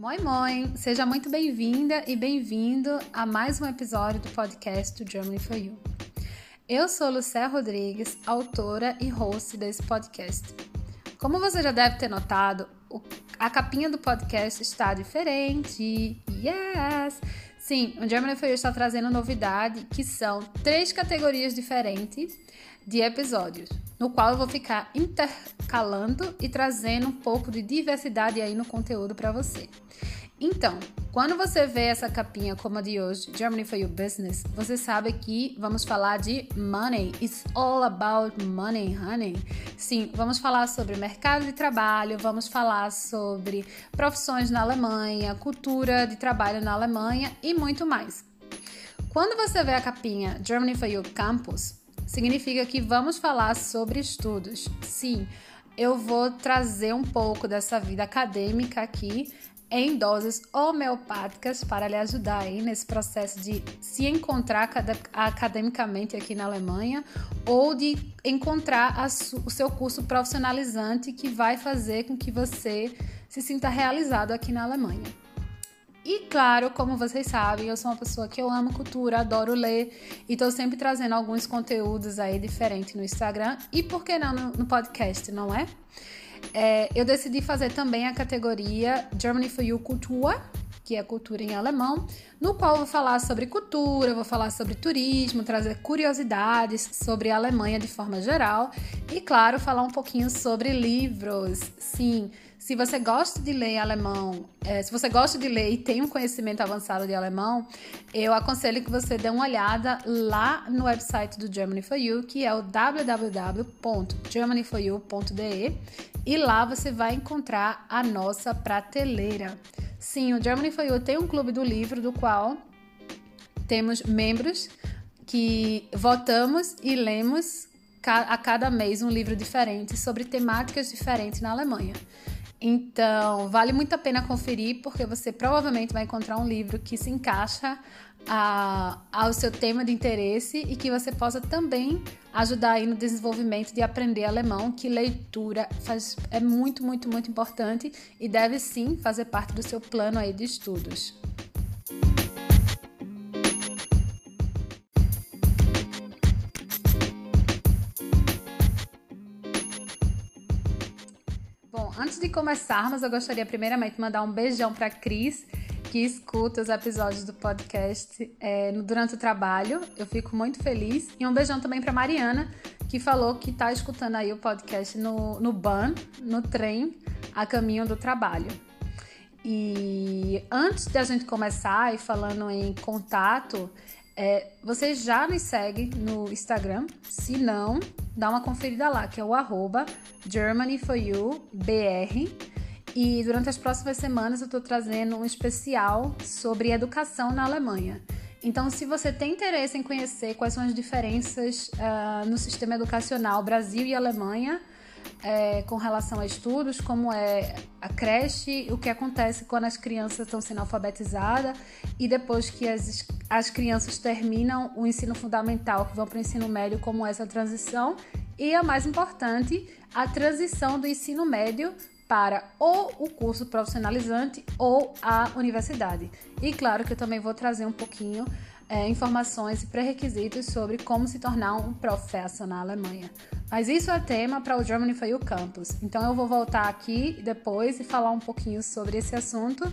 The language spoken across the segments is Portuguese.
Moi Moi! Seja muito bem-vinda e bem-vindo a mais um episódio do podcast do Germany for You. Eu sou Lucé Rodrigues, autora e host desse podcast. Como você já deve ter notado, a capinha do podcast está diferente. Yes! Sim, o Germany for You está trazendo novidade que são três categorias diferentes de episódios, no qual eu vou ficar intercalando e trazendo um pouco de diversidade aí no conteúdo para você. Então, quando você vê essa capinha como a de hoje, Germany for Your Business, você sabe que vamos falar de money. It's all about money, honey. Sim, vamos falar sobre mercado de trabalho, vamos falar sobre profissões na Alemanha, cultura de trabalho na Alemanha e muito mais. Quando você vê a capinha Germany for Your Campus, significa que vamos falar sobre estudos. Sim, eu vou trazer um pouco dessa vida acadêmica aqui em doses homeopáticas para lhe ajudar aí nesse processo de se encontrar academicamente aqui na Alemanha ou de encontrar o seu curso profissionalizante que vai fazer com que você se sinta realizado aqui na Alemanha. E claro, como vocês sabem, eu sou uma pessoa que eu amo cultura, adoro ler e estou sempre trazendo alguns conteúdos aí diferentes no Instagram e por que não no, podcast, não é? é? Eu decidi fazer também a categoria Germany for You Culture, que é cultura em alemão, no qual vou falar sobre cultura, vou falar sobre turismo, trazer curiosidades sobre a Alemanha de forma geral e, claro, falar um pouquinho sobre livros. Sim, se você gosta de ler alemão, é, se você gosta de ler e tem um conhecimento avançado de alemão, eu aconselho que você dê uma olhada lá no website do Germany for You, que é o www.germanyforyou.de, e lá você vai encontrar a nossa prateleira. Sim, o Germany for You tem um clube do livro do qual temos membros que votamos e lemos a cada mês um livro diferente sobre temáticas diferentes na Alemanha. Então, vale muito a pena conferir, porque você provavelmente vai encontrar um livro que se encaixa a, ao seu tema de interesse e que você possa também ajudar aí no desenvolvimento de aprender alemão, que leitura faz, é muito, muito, muito importante e deve sim fazer parte do seu plano aí de estudos. Antes de começarmos, eu gostaria primeiramente de mandar um beijão para Cris, que escuta os episódios do podcast é, durante o trabalho. Eu fico muito feliz. E um beijão também para Mariana, que falou que está escutando aí o podcast no, no ban, no trem, a caminho do trabalho. E antes de a gente começar e falando em contato, é, você já nos segue no Instagram? Se não, dá uma conferida lá, que é o arroba GermanyForYouBR. E durante as próximas semanas eu estou trazendo um especial sobre educação na Alemanha. Então, se você tem interesse em conhecer quais são as diferenças uh, no sistema educacional Brasil e Alemanha, é, com relação a estudos, como é a creche, o que acontece quando as crianças estão sendo alfabetizadas e depois que as, as crianças terminam o ensino fundamental, que vão para o ensino médio, como é essa transição. E a mais importante, a transição do ensino médio para ou o curso profissionalizante ou a universidade. E claro que eu também vou trazer um pouquinho é, informações e pré-requisitos sobre como se tornar um professor na Alemanha. Mas isso é tema para o Germany for You Campus. Então eu vou voltar aqui depois e falar um pouquinho sobre esse assunto.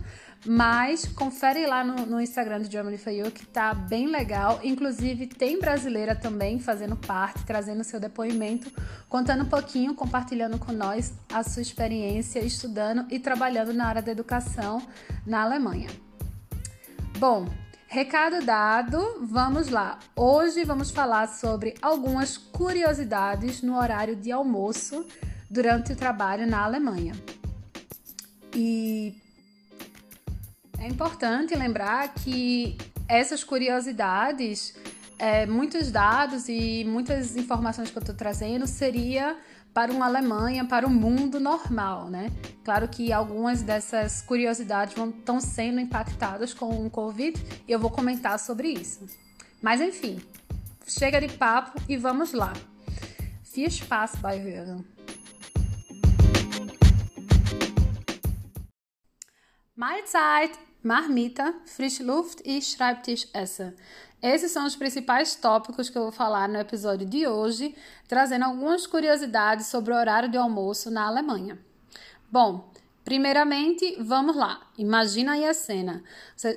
Mas confere lá no, no Instagram do Germany for You que tá bem legal. Inclusive tem brasileira também fazendo parte, trazendo seu depoimento, contando um pouquinho, compartilhando com nós a sua experiência estudando e trabalhando na área da educação na Alemanha. Bom, Recado dado, vamos lá. Hoje vamos falar sobre algumas curiosidades no horário de almoço durante o trabalho na Alemanha. E é importante lembrar que essas curiosidades, é, muitos dados e muitas informações que eu estou trazendo seria para uma Alemanha, para o mundo normal, né? Claro que algumas dessas curiosidades estão sendo impactadas com o Covid e eu vou comentar sobre isso. Mas enfim, chega de papo e vamos lá. Viel Spaß bei. Mahlzeit, marmita, Frischluft e Schreibtischesse. Esses são os principais tópicos que eu vou falar no episódio de hoje, trazendo algumas curiosidades sobre o horário de almoço na Alemanha. Bom, primeiramente, vamos lá. Imagina aí a cena.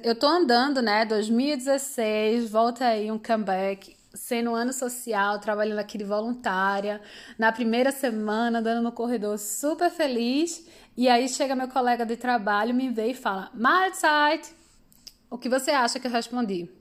Eu tô andando, né, 2016, volta aí um comeback, sendo um ano social, trabalhando aqui de voluntária, na primeira semana, andando no corredor super feliz, e aí chega meu colega de trabalho, me vê e fala: Mahlzeit! O que você acha que eu respondi?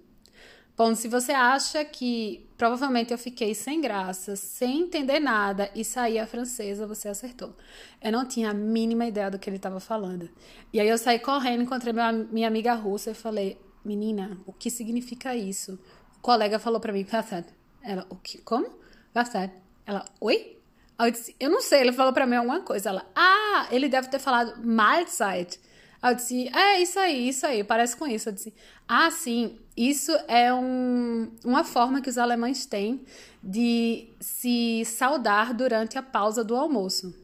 Bom, se você acha que provavelmente eu fiquei sem graça, sem entender nada e saí a francesa, você acertou. Eu não tinha a mínima ideia do que ele estava falando. E aí eu saí correndo, encontrei minha, minha amiga russa e falei: Menina, o que significa isso? O colega falou para mim: Passad. Ela: O que? Como? Passad. Ela: Oi? Eu disse: Eu não sei. Ele falou para mim alguma coisa. Ela: Ah, ele deve ter falado Mahlzeit. Aí eu disse, é isso aí, isso aí, parece com isso. Eu disse, ah, sim, isso é um, uma forma que os alemães têm de se saudar durante a pausa do almoço.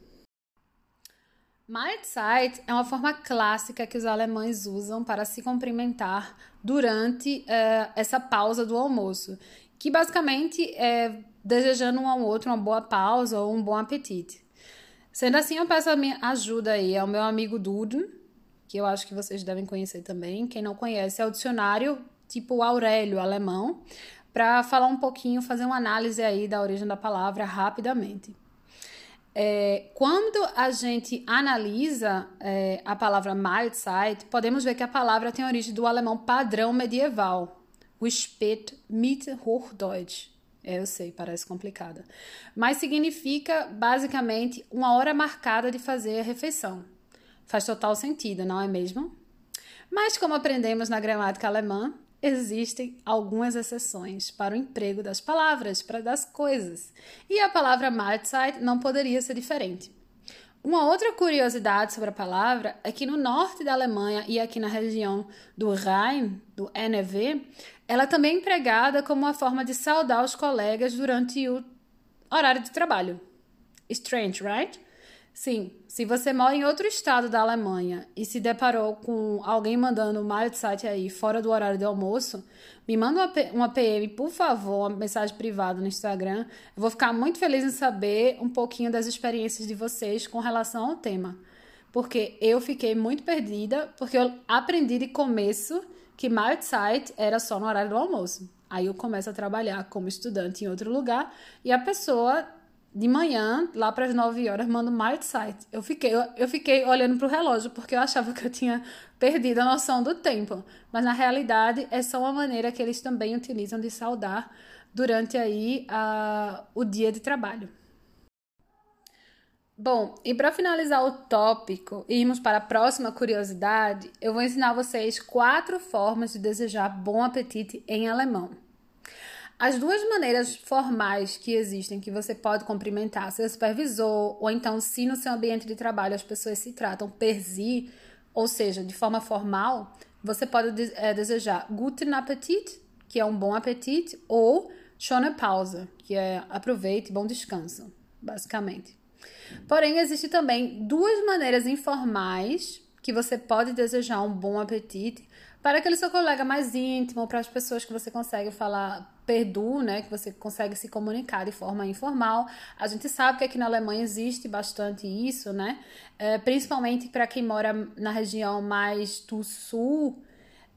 Mahlzeit é uma forma clássica que os alemães usam para se cumprimentar durante uh, essa pausa do almoço, que basicamente é desejando um ao outro uma boa pausa ou um bom apetite. Sendo assim, eu peço a minha ajuda aí ao meu amigo Duden, que eu acho que vocês devem conhecer também. Quem não conhece, é o dicionário tipo Aurélio, alemão, para falar um pouquinho, fazer uma análise aí da origem da palavra rapidamente. É, quando a gente analisa é, a palavra Mahlzeit, podemos ver que a palavra tem origem do alemão padrão medieval, o Spät mit Hochdeutsch. É, eu sei, parece complicada. Mas significa basicamente uma hora marcada de fazer a refeição. Faz total sentido, não é mesmo? Mas, como aprendemos na gramática alemã, existem algumas exceções para o emprego das palavras, para das coisas. E a palavra Mahlzeit não poderia ser diferente. Uma outra curiosidade sobre a palavra é que no norte da Alemanha e aqui na região do Rhein, do NEV, ela também é empregada como uma forma de saudar os colegas durante o horário de trabalho. Strange, right? Sim, se você mora em outro estado da Alemanha e se deparou com alguém mandando um site aí fora do horário de almoço, me manda uma PM, por favor, uma mensagem privada no Instagram. Eu vou ficar muito feliz em saber um pouquinho das experiências de vocês com relação ao tema. Porque eu fiquei muito perdida, porque eu aprendi de começo que site era só no horário do almoço. Aí eu começo a trabalhar como estudante em outro lugar e a pessoa de manhã, lá para as 9 horas, mando mais site. Eu fiquei, eu, eu fiquei olhando para o relógio porque eu achava que eu tinha perdido a noção do tempo. Mas na realidade é só uma maneira que eles também utilizam de saudar durante aí a, o dia de trabalho. Bom, e para finalizar o tópico e irmos para a próxima curiosidade, eu vou ensinar vocês quatro formas de desejar bom apetite em alemão. As duas maneiras formais que existem que você pode cumprimentar seu supervisor, ou então, se no seu ambiente de trabalho as pessoas se tratam per si, ou seja, de forma formal, você pode é, desejar Guten Appetit, que é um bom apetite, ou Schöne Pause, que é aproveite, bom descanso, basicamente. Porém, existe também duas maneiras informais que você pode desejar um bom apetite para aquele seu colega mais íntimo, para as pessoas que você consegue falar perdu, né, que você consegue se comunicar de forma informal. A gente sabe que aqui na Alemanha existe bastante isso, né, é, principalmente para quem mora na região mais do sul.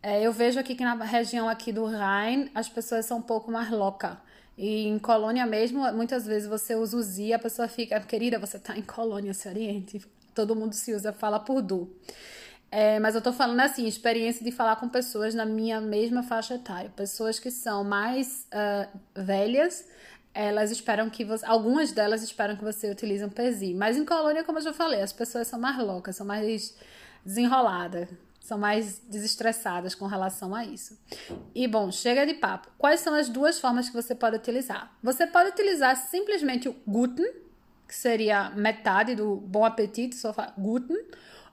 É, eu vejo aqui que na região aqui do Rhein as pessoas são um pouco mais loucas. E em colônia mesmo, muitas vezes você usa o Z, a pessoa fica, querida, você está em colônia, se oriente. Todo mundo se usa, fala por du. É, mas eu tô falando assim, experiência de falar com pessoas na minha mesma faixa etária. Pessoas que são mais uh, velhas, elas esperam que você. Algumas delas esperam que você utilize um PESI. Mas em colônia, como eu já falei, as pessoas são mais loucas, são mais desenroladas, são mais desestressadas com relação a isso. E bom, chega de papo. Quais são as duas formas que você pode utilizar? Você pode utilizar simplesmente o Guten, que seria metade do bom apetite, só fala Guten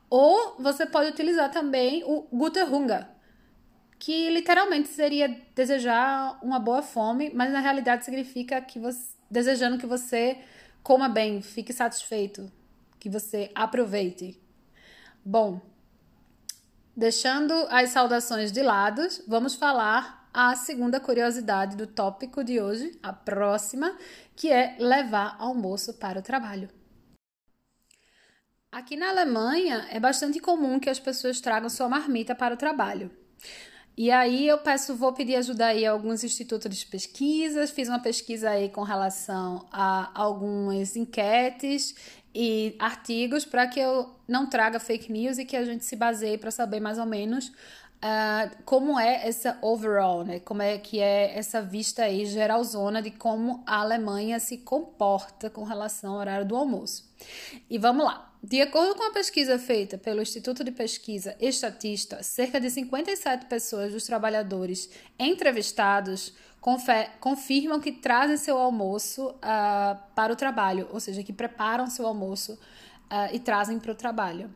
ou você pode utilizar também o Gute Hunger, que literalmente seria desejar uma boa fome, mas na realidade significa que você desejando que você coma bem, fique satisfeito, que você aproveite. Bom, Deixando as saudações de lado, vamos falar a segunda curiosidade do tópico de hoje, a próxima, que é levar almoço para o trabalho. Aqui na Alemanha é bastante comum que as pessoas tragam sua marmita para o trabalho. E aí eu peço, vou pedir ajuda aí a alguns institutos de pesquisas, fiz uma pesquisa aí com relação a algumas enquetes e artigos para que eu não traga fake news e que a gente se baseie para saber mais ou menos Uh, como é essa overall, né? Como é que é essa vista aí geralzona de como a Alemanha se comporta com relação ao horário do almoço. E vamos lá. De acordo com a pesquisa feita pelo Instituto de Pesquisa Estatista, cerca de 57 pessoas dos trabalhadores entrevistados confirmam que trazem seu almoço uh, para o trabalho, ou seja, que preparam seu almoço uh, e trazem para o trabalho.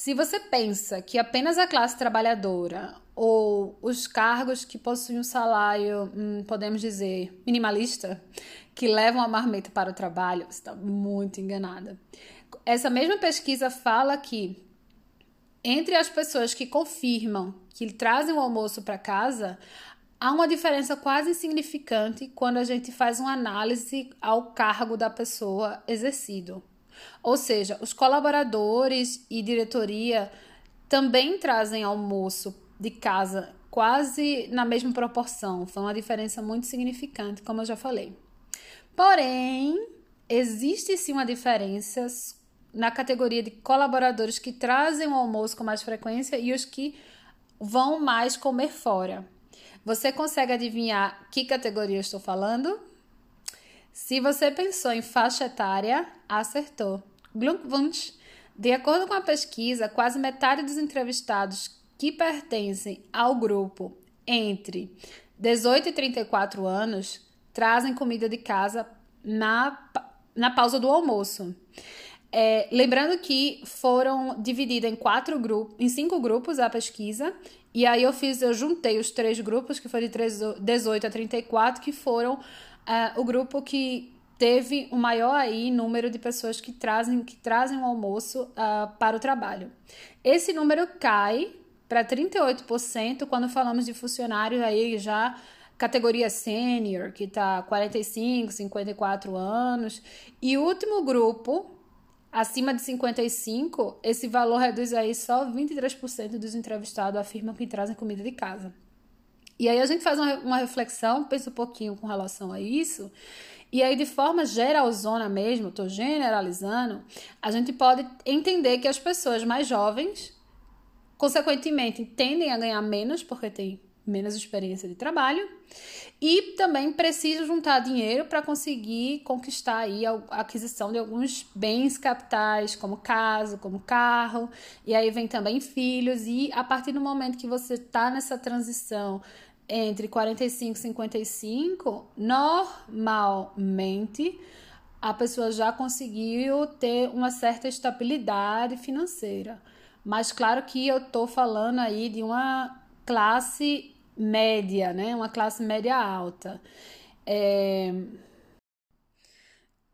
Se você pensa que apenas a classe trabalhadora ou os cargos que possuem um salário, hum, podemos dizer, minimalista, que levam a marmita para o trabalho, você está muito enganada essa mesma pesquisa fala que entre as pessoas que confirmam que trazem o almoço para casa, há uma diferença quase insignificante quando a gente faz uma análise ao cargo da pessoa exercido. Ou seja, os colaboradores e diretoria também trazem almoço de casa quase na mesma proporção. Foi uma diferença muito significante, como eu já falei. Porém, existe sim uma diferença na categoria de colaboradores que trazem o almoço com mais frequência e os que vão mais comer fora. Você consegue adivinhar que categoria eu estou falando? Se você pensou em faixa etária, acertou. Glückwunsch! De acordo com a pesquisa, quase metade dos entrevistados que pertencem ao grupo entre 18 e 34 anos trazem comida de casa na, na pausa do almoço. É, lembrando que foram divididas em quatro grupos, em cinco grupos a pesquisa, e aí eu fiz, eu juntei os três grupos, que foi de 18 a 34, que foram uh, o grupo que teve o maior aí número de pessoas que trazem que trazem o almoço uh, para o trabalho. Esse número cai para 38% quando falamos de funcionários aí já categoria sênior, que está 45, 54 anos. E último grupo Acima de 55, esse valor reduz aí só 23% dos entrevistados afirmam que trazem comida de casa. E aí a gente faz uma, uma reflexão, pensa um pouquinho com relação a isso, e aí de forma geralzona mesmo, estou generalizando, a gente pode entender que as pessoas mais jovens, consequentemente, tendem a ganhar menos porque tem menos experiência de trabalho e também preciso juntar dinheiro para conseguir conquistar aí a aquisição de alguns bens capitais, como casa, como carro, e aí vem também filhos e a partir do momento que você está nessa transição entre 45 e 55, normalmente a pessoa já conseguiu ter uma certa estabilidade financeira. Mas claro que eu estou falando aí de uma classe média, né? Uma classe média alta. É...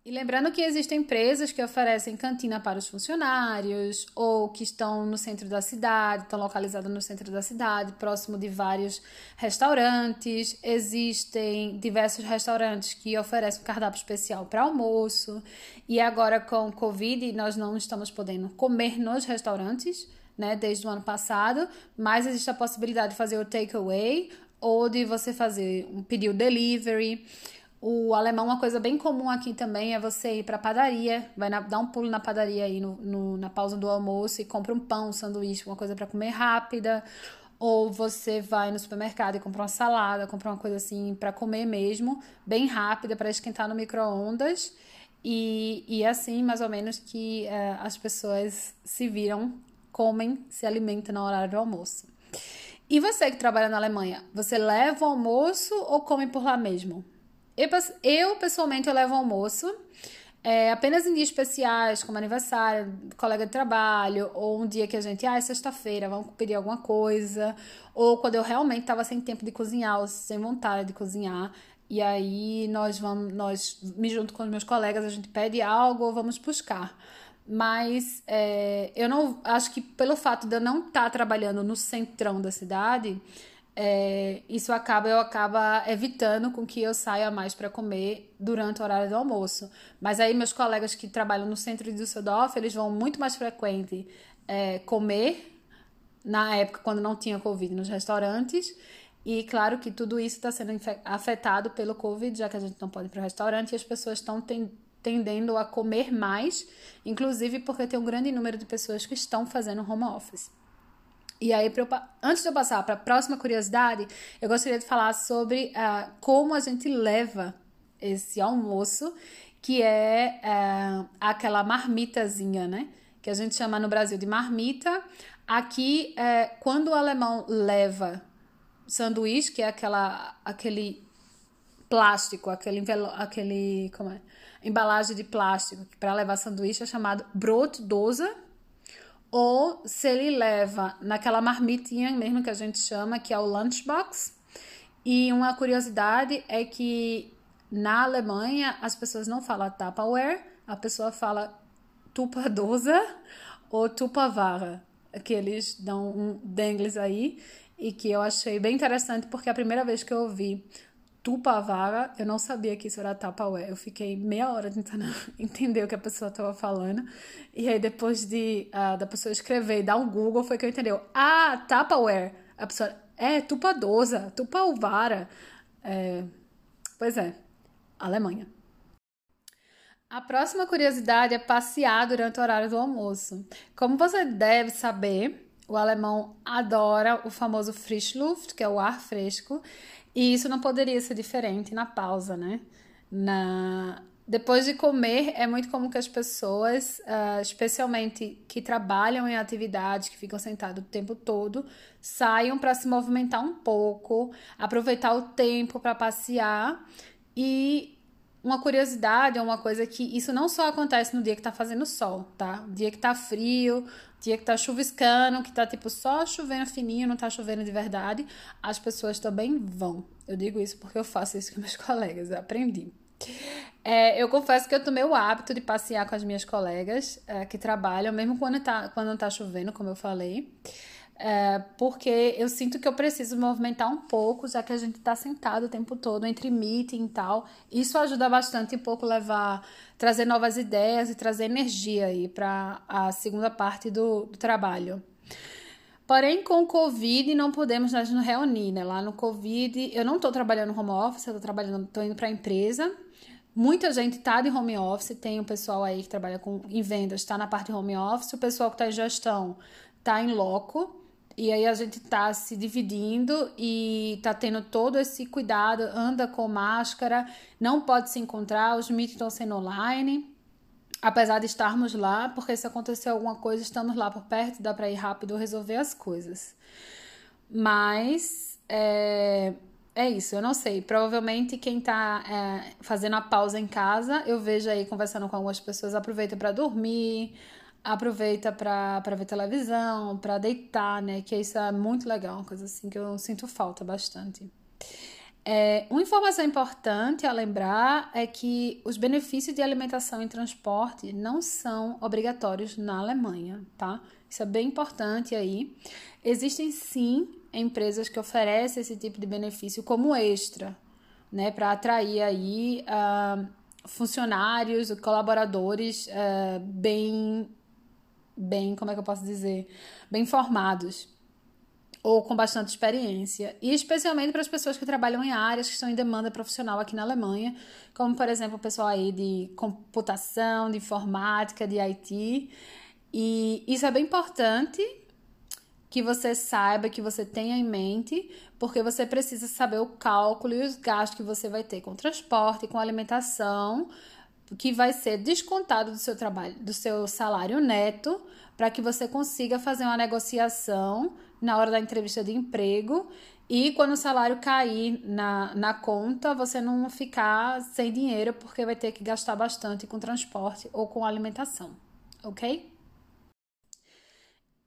E lembrando que existem empresas que oferecem cantina para os funcionários ou que estão no centro da cidade, estão localizadas no centro da cidade, próximo de vários restaurantes. Existem diversos restaurantes que oferecem um cardápio especial para almoço. E agora com Covid, nós não estamos podendo comer nos restaurantes né, desde o ano passado, mas existe a possibilidade de fazer o takeaway ou de você fazer um pedir o delivery. O alemão, uma coisa bem comum aqui também é você ir para a padaria, vai na, dar um pulo na padaria aí no, no, na pausa do almoço e compra um pão, um sanduíche, uma coisa para comer rápida. Ou você vai no supermercado e compra uma salada, compra uma coisa assim para comer mesmo, bem rápida, para esquentar no micro-ondas. E, e assim, mais ou menos, que uh, as pessoas se viram comem, se alimentam no horário do almoço. E você que trabalha na Alemanha, você leva o almoço ou come por lá mesmo? Eu, eu pessoalmente, eu levo almoço. É, apenas em dias especiais, como aniversário, colega de trabalho, ou um dia que a gente, ah, é sexta-feira, vamos pedir alguma coisa, ou quando eu realmente estava sem tempo de cozinhar, ou sem vontade de cozinhar, e aí nós vamos, nós, me junto com os meus colegas, a gente pede algo ou vamos buscar. mas é, eu não acho que pelo fato de eu não estar tá trabalhando no centrão da cidade, é, isso acaba eu acaba evitando com que eu saia mais para comer durante o horário do almoço. Mas aí meus colegas que trabalham no centro de Düsseldorf, eles vão muito mais frequente é, comer na época quando não tinha Covid nos restaurantes. E claro que tudo isso está sendo afetado pelo Covid, já que a gente não pode ir para o restaurante e as pessoas estão tendendo a comer mais, inclusive porque tem um grande número de pessoas que estão fazendo home office. E aí, eu, antes de eu passar para a próxima curiosidade, eu gostaria de falar sobre uh, como a gente leva esse almoço, que é uh, aquela marmitazinha, né? Que a gente chama no Brasil de marmita. Aqui, uh, quando o alemão leva sanduíche, que é aquela, aquele plástico, aquele, aquele como é? embalagem de plástico para levar sanduíche, é chamado Brotdose ou se ele leva naquela marmitinha mesmo que a gente chama, que é o lunchbox. E uma curiosidade é que na Alemanha as pessoas não falam Tupperware, a pessoa fala Tupadosa ou Tupavara, que eles dão um dengles aí e que eu achei bem interessante porque é a primeira vez que eu ouvi Tupavara, eu não sabia que isso era Tupperware. Eu fiquei meia hora tentando entender o que a pessoa estava falando. E aí, depois de uh, da pessoa escrever e dar um Google, foi que eu entendi. Ah, Tupperware. A pessoa, é, Tupadosa, Tupalvara. É, pois é, Alemanha. A próxima curiosidade é passear durante o horário do almoço. Como você deve saber, o alemão adora o famoso Frischluft, que é o ar fresco, e isso não poderia ser diferente na pausa, né? Na... Depois de comer, é muito comum que as pessoas, uh, especialmente que trabalham em atividades, que ficam sentados o tempo todo, saiam para se movimentar um pouco, aproveitar o tempo para passear. E uma curiosidade é uma coisa que isso não só acontece no dia que está fazendo sol, tá? Dia que está frio, dia que tá chuviscando, que tá tipo só chovendo fininho, não tá chovendo de verdade, as pessoas também vão. Eu digo isso porque eu faço isso com meus colegas, eu aprendi. É, eu confesso que eu tomei o hábito de passear com as minhas colegas é, que trabalham, mesmo quando, tá, quando não tá chovendo, como eu falei. É, porque eu sinto que eu preciso movimentar um pouco, já que a gente está sentado o tempo todo entre meeting e tal. Isso ajuda bastante um pouco levar, trazer novas ideias e trazer energia aí para a segunda parte do, do, trabalho. Porém, com o Covid não podemos nos reunir, né? Lá no Covid, eu não estou trabalhando home office, eu estou trabalhando, estou indo para a empresa. Muita gente está de home office, tem o pessoal aí que trabalha com, em vendas, está na parte de home office, o pessoal que está em gestão está em loco. E aí a gente tá se dividindo e tá tendo todo esse cuidado, anda com máscara, não pode se encontrar, os meetings estão sendo online. Apesar de estarmos lá, porque se acontecer alguma coisa, estamos lá por perto, dá para ir rápido resolver as coisas. Mas é, é isso, eu não sei. Provavelmente quem tá é, fazendo a pausa em casa, eu vejo aí conversando com algumas pessoas, aproveita para dormir, aproveita para ver televisão, para deitar, né? Que isso é muito legal, uma coisa assim que eu sinto falta bastante. É, uma informação importante a lembrar é que os benefícios de alimentação e transporte não são obrigatórios na Alemanha, tá? Isso é bem importante aí. Existem sim empresas que oferecem esse tipo de benefício como extra, né, para atrair aí uh, funcionários, colaboradores uh, bem bem, como é que eu posso dizer, bem formados ou com bastante experiência, e especialmente para as pessoas que trabalham em áreas que estão em demanda profissional aqui na Alemanha, como por exemplo o pessoal aí de computação, de informática, de IT. E isso é bem importante que você saiba, que você tenha em mente, porque você precisa saber o cálculo e os gastos que você vai ter com transporte, com alimentação, que vai ser descontado do seu trabalho, do seu salário neto, para que você consiga fazer uma negociação na hora da entrevista de emprego e quando o salário cair na, na conta, você não ficar sem dinheiro porque vai ter que gastar bastante com transporte ou com alimentação, ok?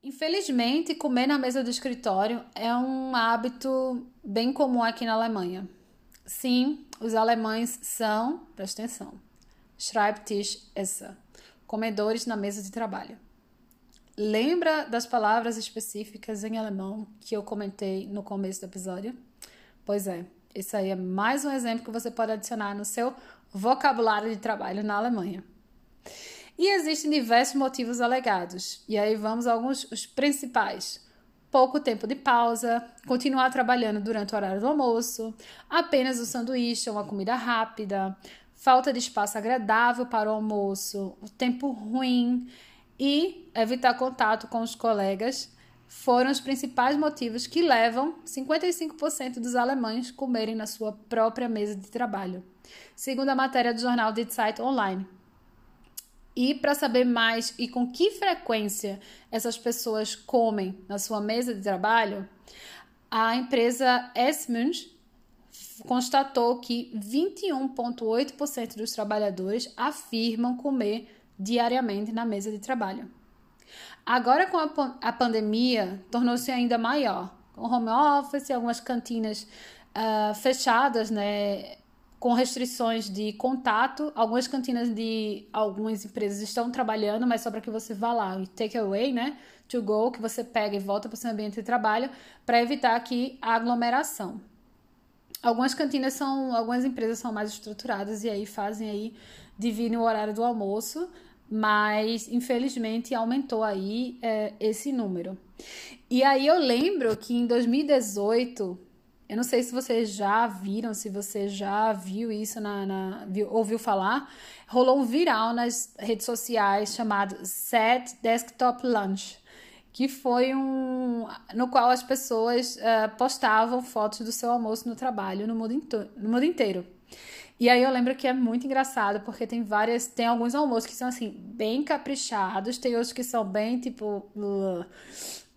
Infelizmente, comer na mesa do escritório é um hábito bem comum aqui na Alemanha. Sim, os alemães são, presta atenção, Schreibtisch essa. comedores na mesa de trabalho. Lembra das palavras específicas em alemão que eu comentei no começo do episódio? Pois é, esse aí é mais um exemplo que você pode adicionar no seu vocabulário de trabalho na Alemanha. E existem diversos motivos alegados. E aí vamos a alguns os principais. Pouco tempo de pausa, continuar trabalhando durante o horário do almoço, apenas um sanduíche ou uma comida rápida, falta de espaço agradável para o almoço, o tempo ruim e evitar contato com os colegas foram os principais motivos que levam 55% dos alemães comerem na sua própria mesa de trabalho, segundo a matéria do jornal Die Zeit Online. E para saber mais e com que frequência essas pessoas comem na sua mesa de trabalho, a empresa Esmunds constatou que 21,8% dos trabalhadores afirmam comer diariamente na mesa de trabalho. Agora, com a, a pandemia, tornou-se ainda maior. Com home office, algumas cantinas uh, fechadas, né, com restrições de contato. Algumas cantinas de algumas empresas estão trabalhando, mas só para que você vá lá e take away, né? To go, que você pega e volta para o seu ambiente de trabalho, para evitar aqui a aglomeração. Algumas cantinas são, algumas empresas são mais estruturadas e aí fazem aí, dividem o horário do almoço, mas infelizmente aumentou aí é, esse número. E aí eu lembro que em 2018, eu não sei se vocês já viram, se você já viu isso, na, na viu, ouviu falar, rolou um viral nas redes sociais chamado Set Desktop Lunch que foi um no qual as pessoas uh, postavam fotos do seu almoço no trabalho no mundo, no mundo inteiro. E aí eu lembro que é muito engraçado, porque tem várias. Tem alguns almoços que são assim, bem caprichados, tem outros que são bem tipo.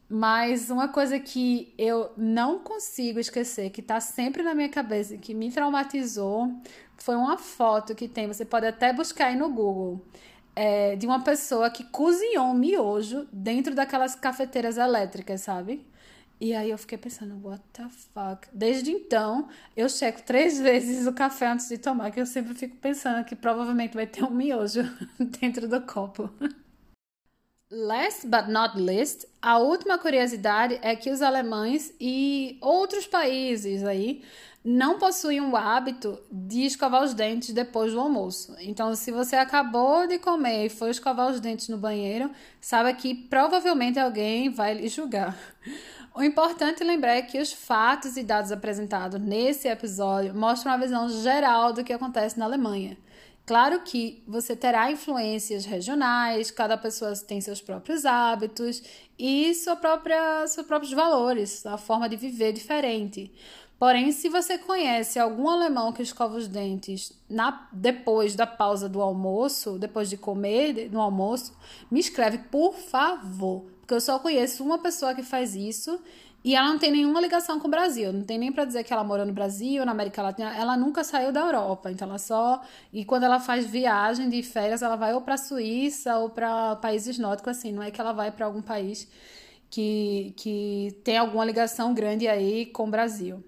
Mas uma coisa que eu não consigo esquecer, que tá sempre na minha cabeça, que me traumatizou, foi uma foto que tem. Você pode até buscar aí no Google é, de uma pessoa que cozinhou miojo dentro daquelas cafeteiras elétricas, sabe? E aí eu fiquei pensando, what the fuck? Desde então, eu checo três vezes o café antes de tomar, que eu sempre fico pensando que provavelmente vai ter um miojo dentro do copo. Last but not least, a última curiosidade é que os alemães e outros países aí não possuem o hábito de escovar os dentes depois do almoço. Então, se você acabou de comer e foi escovar os dentes no banheiro, saiba que provavelmente alguém vai lhe julgar. O importante lembrar é que os fatos e dados apresentados nesse episódio mostram uma visão geral do que acontece na Alemanha. Claro que você terá influências regionais, cada pessoa tem seus próprios hábitos e sua própria, seus próprios valores, a forma de viver diferente. Porém, se você conhece algum alemão que escova os dentes na, depois da pausa do almoço, depois de comer no almoço, me escreve, por favor. Porque eu só conheço uma pessoa que faz isso e ela não tem nenhuma ligação com o Brasil. Não tem nem para dizer que ela morou no Brasil, na América Latina. Ela nunca saiu da Europa. Então ela só. E quando ela faz viagem de férias, ela vai ou para Suíça ou para países nórdicos, assim. Não é que ela vai para algum país que, que tem alguma ligação grande aí com o Brasil.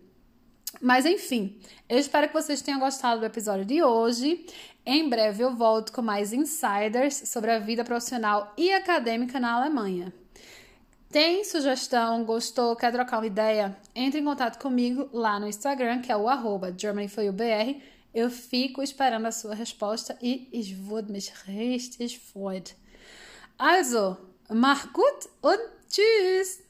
Mas enfim, eu espero que vocês tenham gostado do episódio de hoje. Em breve eu volto com mais insiders sobre a vida profissional e acadêmica na Alemanha. Tem sugestão, gostou, quer trocar uma ideia? Entre em contato comigo lá no Instagram, que é o arroba. Eu fico esperando a sua resposta e ich würde mich richtig freuen. Also, mach gut und tschüss!